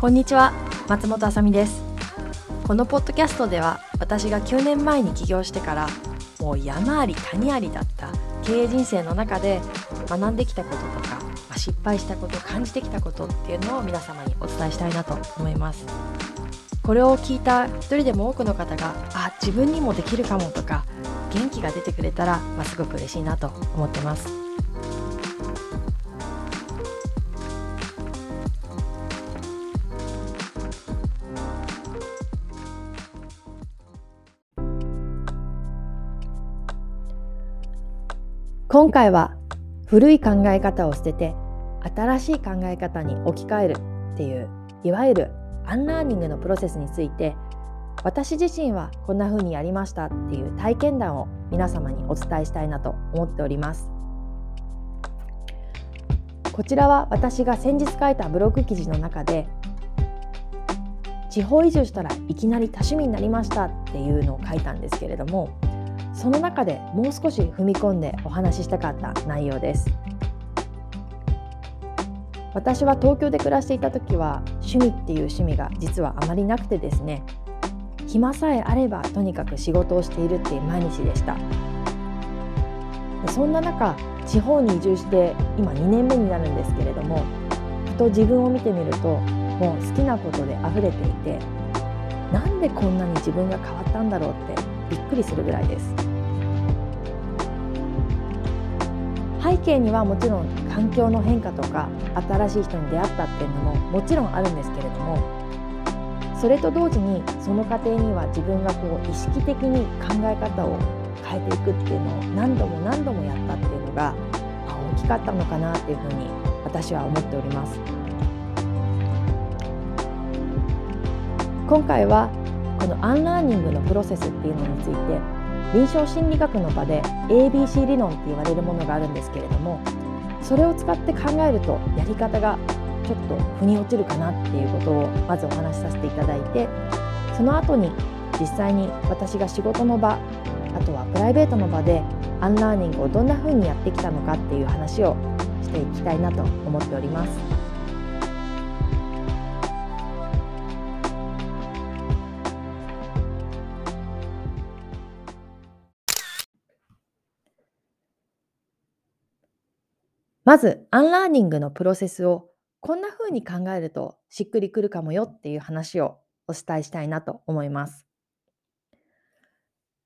こんにちは松本あさみです。このポッドキャストでは私が9年前に起業してからもう山あり谷ありだった経営人生の中で学んできたこととか失敗したこと感じてきたことっていうのを皆様にお伝えしたいなと思います。これを聞いた一人でも多くの方があ自分にもできるかもとか元気が出てくれたら、まあ、すごく嬉しいなと思ってます。今回は古い考え方を捨てて新しい考え方に置き換えるっていういわゆるアンラーニングのプロセスについて私自身はこんな風にやりましたっていう体験談を皆様にお伝えしたいなと思っております。こちらは私が先日書いたブログ記事の中で地方移住したらいきなり多趣味になりましたっていうのを書いたんですけれどもその中でもう少し踏み込んでお話ししたかった内容です。私は東京で暮らしていた時は趣味っていう趣味が実はあまりなくてですね暇さえあればとにかく仕事をしているっていう毎日でした。そんな中地方に移住して今2年目になるんですけれどもふと自分を見てみるともう好きなことで溢れていてなんでこんなに自分が変わったんだろうってびっくりするぐらいです。背景にはもちろん環境の変化とか新しい人に出会ったっていうのももちろんあるんですけれどもそれと同時にその過程には自分がこう意識的に考え方を変えていくっていうのを何度も何度もやったっていうのが大きかったのかなっていうふうに私は思っております。今回はこのアンラーニングのプロセスっていうのについて臨床心理学の場で ABC 理論って言われるものがあるんですけれどもそれを使って考えるとやり方がちょっと腑に落ちるかなっていうことをまずお話しさせていただいてその後に実際に私が仕事の場あとはプライベートの場でアンラーニングをどんな風にやってきたのかっていう話をしていきたいなと思っております。まず、アンラーニングのプロセスをこんな風に考えるとしっくりくるかもよっていう話をお伝えしたいなと思います。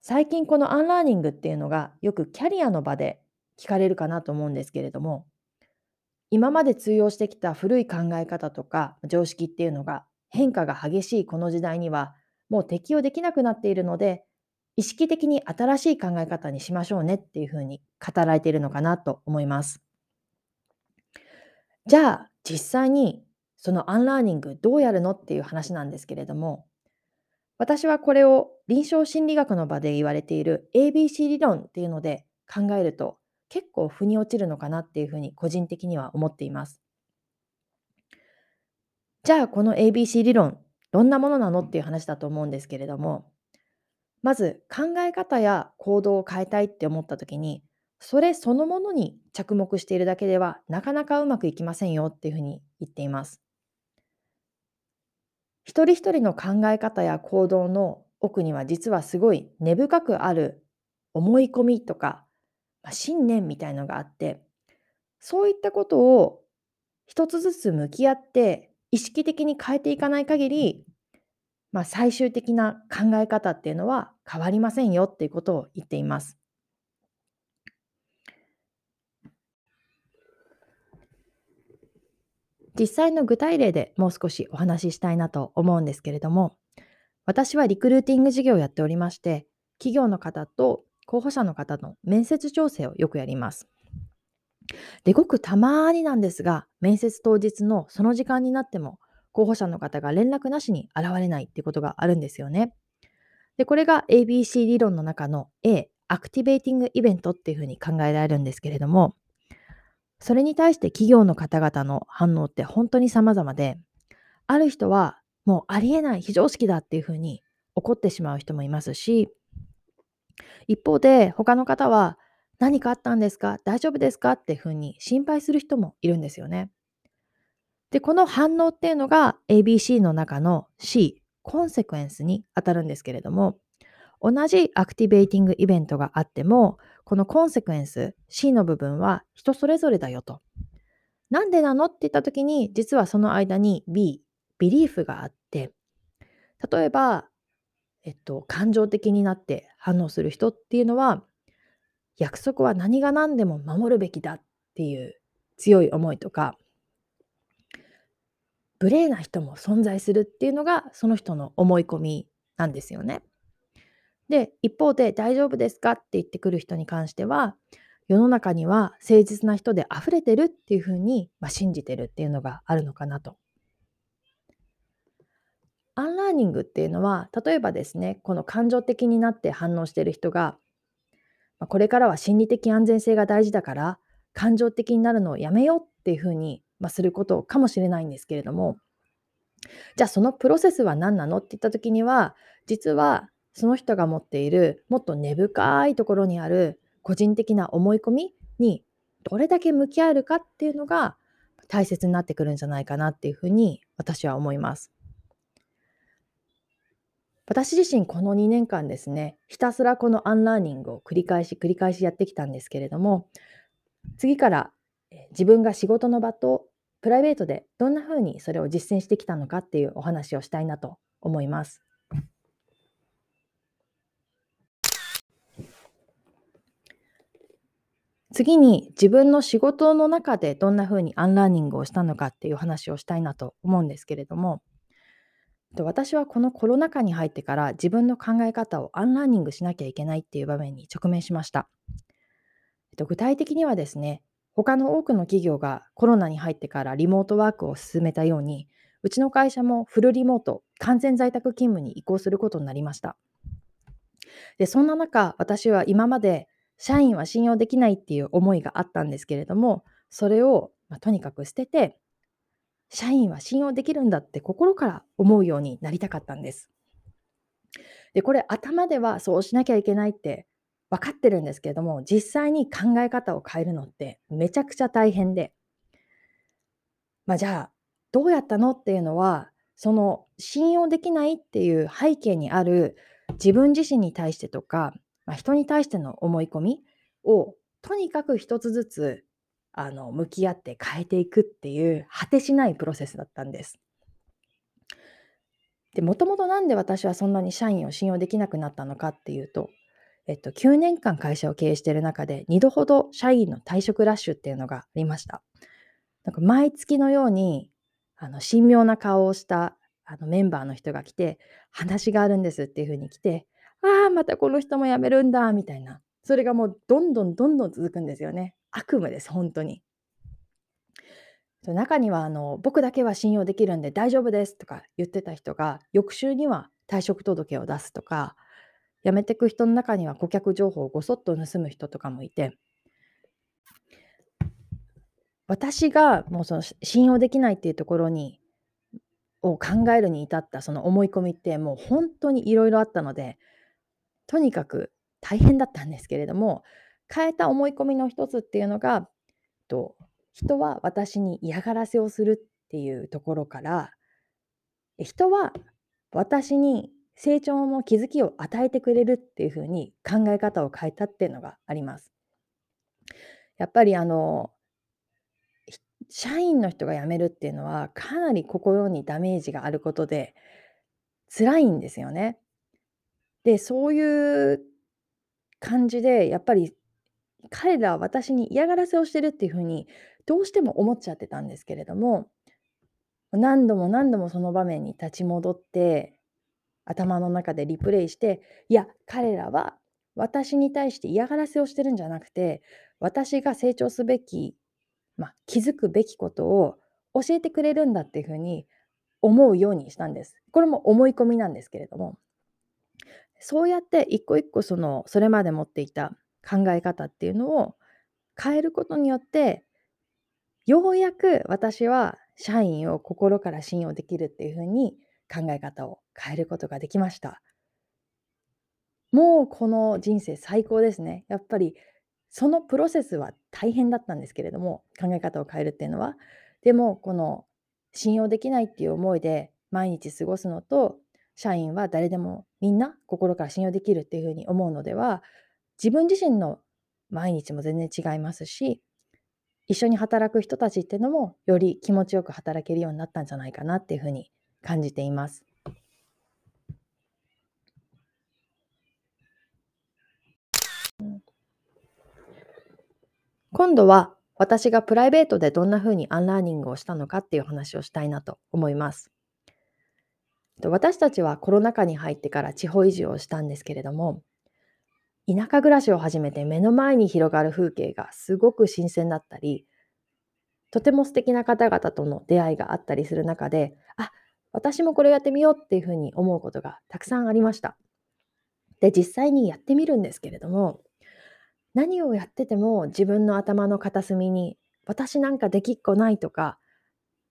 最近このアンラーニングっていうのがよくキャリアの場で聞かれるかなと思うんですけれども、今まで通用してきた古い考え方とか常識っていうのが変化が激しいこの時代にはもう適用できなくなっているので、意識的に新しい考え方にしましょうねっていうふうに語られているのかなと思います。じゃあ実際にそのアンラーニングどうやるのっていう話なんですけれども私はこれを臨床心理学の場で言われている ABC 理論っていうので考えると結構腑に落ちるのかなっていうふうに個人的には思っています。じゃあこの ABC 理論どんなものなのっていう話だと思うんですけれどもまず考え方や行動を変えたいって思った時にそれそのものに着目しているだけではなかなかうまくいきませんよっていうふうに言っています。一人一人の考え方や行動の奥には実はすごい根深くある思い込みとか、まあ、信念みたいのがあってそういったことを一つずつ向き合って意識的に変えていかない限り、まあ、最終的な考え方っていうのは変わりませんよっていうことを言っています。実際の具体例でもう少しお話ししたいなと思うんですけれども、私はリクルーティング事業をやっておりまして、企業の方と候補者の方の面接調整をよくやります。で、ごくたまーになんですが、面接当日のその時間になっても、候補者の方が連絡なしに現れないってことがあるんですよね。で、これが ABC 理論の中の A、アクティベーティングイベントっていうふうに考えられるんですけれども、それに対して企業の方々の反応って本当に様々で、ある人はもうありえない非常識だっていうふうに怒ってしまう人もいますし、一方で他の方は何かあったんですか？大丈夫ですか？っていうふうに心配する人もいるんですよね。で、この反応っていうのが ABC の中の C、コンセクエンスに当たるんですけれども、同じアクティベーティングイベントがあっても、このコンセクエンス C の部分は人それぞれだよと。なんでなのって言った時に、実はその間に B、ビリーフがあって、例えば、えっと、感情的になって反応する人っていうのは、約束は何が何でも守るべきだっていう強い思いとか、無礼な人も存在するっていうのがその人の思い込みなんですよね。で、一方で大丈夫ですか？って言ってくる人に関しては、世の中には誠実な人で溢れてるっていうふうに、まあ、信じてるっていうのがあるのかなと。アンラーニングっていうのは、例えばですね、この感情的になって反応してる人が、まあ、これからは心理的安全性が大事だから、感情的になるのをやめようっていうふうに、まあ、することかもしれないんですけれども、じゃあそのプロセスは何なの？って言った時には、実はその人が持っているもっと根深いところにある個人的な思い込みにどれだけ向き合えるかっていうのが大切になってくるんじゃないかなっていうふうに私は思います。私自身この2年間ですね、ひたすらこのアンラーニングを繰り返し繰り返しやってきたんですけれども、次から自分が仕事の場とプライベートでどんなふうにそれを実践してきたのかっていうお話をしたいなと思います。次に自分の仕事の中でどんなふうにアンラーニングをしたのかっていう話をしたいなと思うんですけれども、私はこのコロナ禍に入ってから自分の考え方をアンラーニングしなきゃいけないっていう場面に直面しました。具体的にはですね、他の多くの企業がコロナに入ってからリモートワークを進めたように、うちの会社もフルリモート、完全在宅勤務に移行することになりました。で、そんな中、私は今まで社員は信用できないっていう思いがあったんですけれども、それを、まあ、とにかく捨てて、社員は信用できるんだって心から思うようになりたかったんです。で、これ頭ではそうしなきゃいけないって分かってるんですけれども、実際に考え方を変えるのってめちゃくちゃ大変で、まあじゃあ、どうやったのっていうのは、その信用できないっていう背景にある自分自身に対してとか、まあ、人に対しての思い込みをとにかく一つずつあの向き合って変えていくっていう果てしないプロセスだったんです。でもともと何で私はそんなに社員を信用できなくなったのかっていうと、えっと、9年間会社を経営している中で2度ほど社員の退職ラッシュっていうのがありました。なんか毎月のようにあの神妙な顔をしたあのメンバーの人が来て話があるんですっていうふうに来てああ、またこの人も辞めるんだみたいな。それがもうどんどんどんどん続くんですよね。悪夢です、本当に。中にはあの僕だけは信用できるんで大丈夫ですとか言ってた人が翌週には退職届を出すとか辞めてく人の中には顧客情報をごそっと盗む人とかもいて私がもうその信用できないっていうところにを考えるに至ったその思い込みってもう本当にいろいろあったのでとにかく大変だったんですけれども変えた思い込みの一つっていうのがと人は私に嫌がらせをするっていうところから人は私に成長の気づきを与えてくれるっていうふうに考え方を変えたっていうのがあります。やっぱりあの社員の人が辞めるっていうのはかなり心にダメージがあることで辛いんですよね。で、そういう感じで、やっぱり彼らは私に嫌がらせをしてるっていう風にどうしても思っちゃってたんですけれども、何度も何度もその場面に立ち戻って、頭の中でリプレイして、いや、彼らは私に対して嫌がらせをしてるんじゃなくて、私が成長すべき、まあ、気づくべきことを教えてくれるんだっていう風に思うようにしたんです。これも思い込みなんですけれども。そうやって一個一個そのそれまで持っていた考え方っていうのを変えることによってようやく私は社員を心から信用できるっていうふうに考え方を変えることができました。もうこの人生最高ですね。やっぱりそのプロセスは大変だったんですけれども、考え方を変えるっていうのは。でも、この信用できないっていう思いで毎日過ごすのと、社員は誰でもみんな心から信用できるっていうふうに思うのでは、自分自身の毎日も全然違いますし、一緒に働く人たちっていうのもより気持ちよく働けるようになったんじゃないかなっていうふうに感じています。今度は私がプライベートでどんな風にアンラーニングをしたのかっていう話をしたいなと思います。私たちはコロナ禍に入ってから地方移住をしたんですけれども、田舎暮らしを始めて目の前に広がる風景がすごく新鮮だったり、とても素敵な方々との出会いがあったりする中で、あ、私もこれやってみようっていうふうに思うことがたくさんありました。で、実際にやってみるんですけれども、何をやってても自分の頭の片隅に私なんかできっこないとか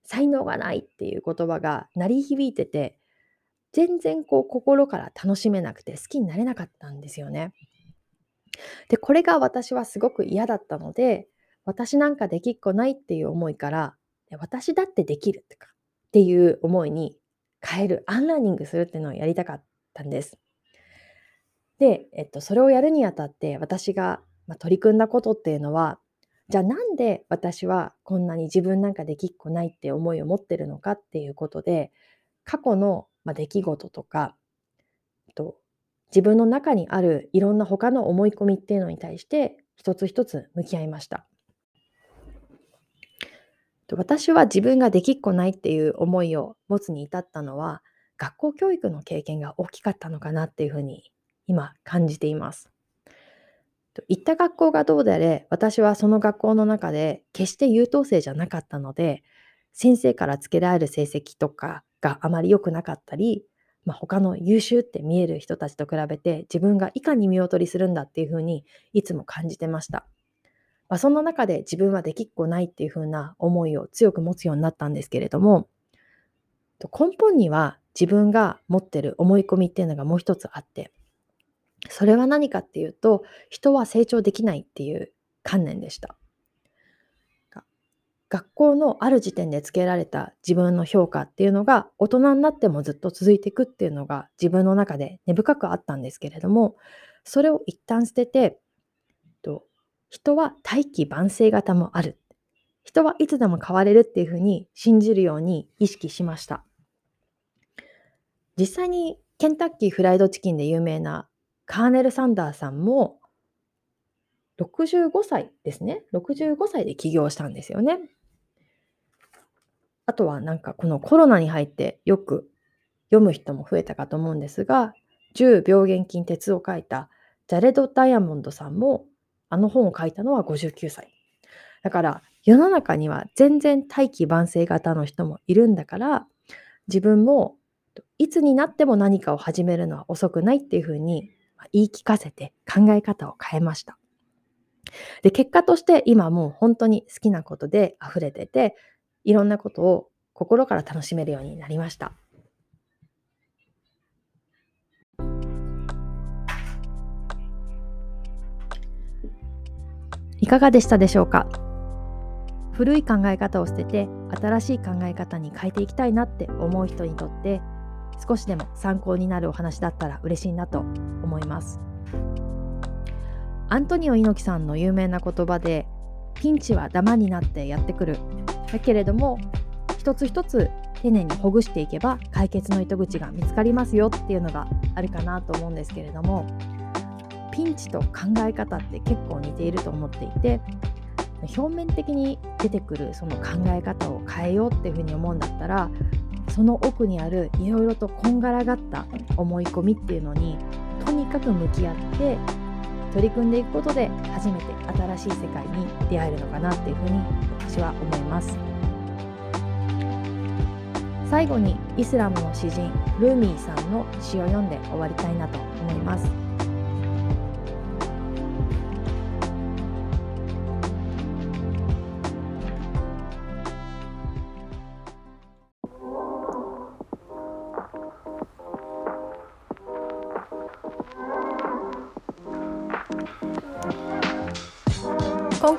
才能がないっていう言葉が鳴り響いてて全然こう心から楽しめなくて好きになれなかったんですよね。でこれが私はすごく嫌だったので私なんかできっこないっていう思いから私だってできるとかっていう思いに変えるアンラーニングするっていうのをやりたかったんです。で、えっと、それをやるにあたって私が、取り組んだことっていうのはじゃあなんで私はこんなに自分なんかできっこないって思いを持ってるのかっていうことで過去のまあ、出来事とか、と自分の中にあるいろんな他の思い込みっていうのに対して一つ一つ向き合いました。私は自分ができっこないっていう思いを持つに至ったのは学校教育の経験が大きかったのかなっていうふうに今感じています。行った学校がどうであれ私はその学校の中で決して優等生じゃなかったので先生からつけられる成績とかがあまり良くなかったり、まあ、他の優秀って見える人たちと比べて自分がいかに見劣りするんだっていうふうにいつも感じてました。まあ、そんな中で自分はできっこないっていうふうな思いを強く持つようになったんですけれども根本には自分が持ってる思い込みっていうのがもう一つあってそれは何かっていうと人は成長できないっていう観念でした。学校のある時点でつけられた自分の評価っていうのが大人になってもずっと続いていくっていうのが自分の中で根深くあったんですけれどもそれを一旦捨てて人は大器晩成型もある。人はいつでも変われるっていうふうに信じるように意識しました。実際にケンタッキーフライドチキンで有名なカーネル・サンダーさんも65歳ですね。65歳で起業したんですよね。あとはなんかこのコロナに入ってよく読む人も増えたかと思うんですが、10病原菌鉄を書いたジャレド・ダイヤモンドさんもあの本を書いたのは59歳。だから世の中には全然大器晩成型の人もいるんだから自分もいつになっても何かを始めるのは遅くないっていうふうに言い聞かせて考え方を変えました。で結果として今もう本当に好きなことで溢れてていろんなことを心から楽しめるようになりました。いかがでしたでしょうか？古い考え方を捨てて新しい考え方に変えていきたいなって思う人にとって少しでも参考になるお話だったら嬉しいなと思います。アントニオ猪木さんの有名な言葉でピンチはダマになってやってくるだけれども一つ一つ丁寧にほぐしていけば解決の糸口が見つかりますよっていうのがあるかなと思うんですけれどもピンチと考え方って結構似ていると思っていて表面的に出てくるその考え方を変えようっていうふうに思うんだったらその奥にあるいろいろとこんがらがった思い込みっていうのにとにかく向き合って取り組んでいくことで初めて新しい世界に出会えるのかなっていうふうに私は思います。最後にイスラムの詩人ルーミーさんの詩を読んで終わりたいなと思います。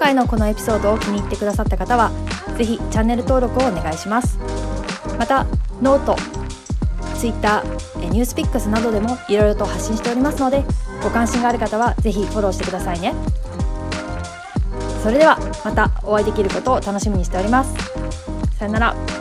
回のこのエピソードを気に入ってくださった方はぜひチャンネル登録をお願いします。またノート、ツイッター、ニュースピックスなどでもいろいろと発信しておりますのでご関心がある方はぜひフォローしてくださいね。それではまたお会いできることを楽しみにしております。さよなら。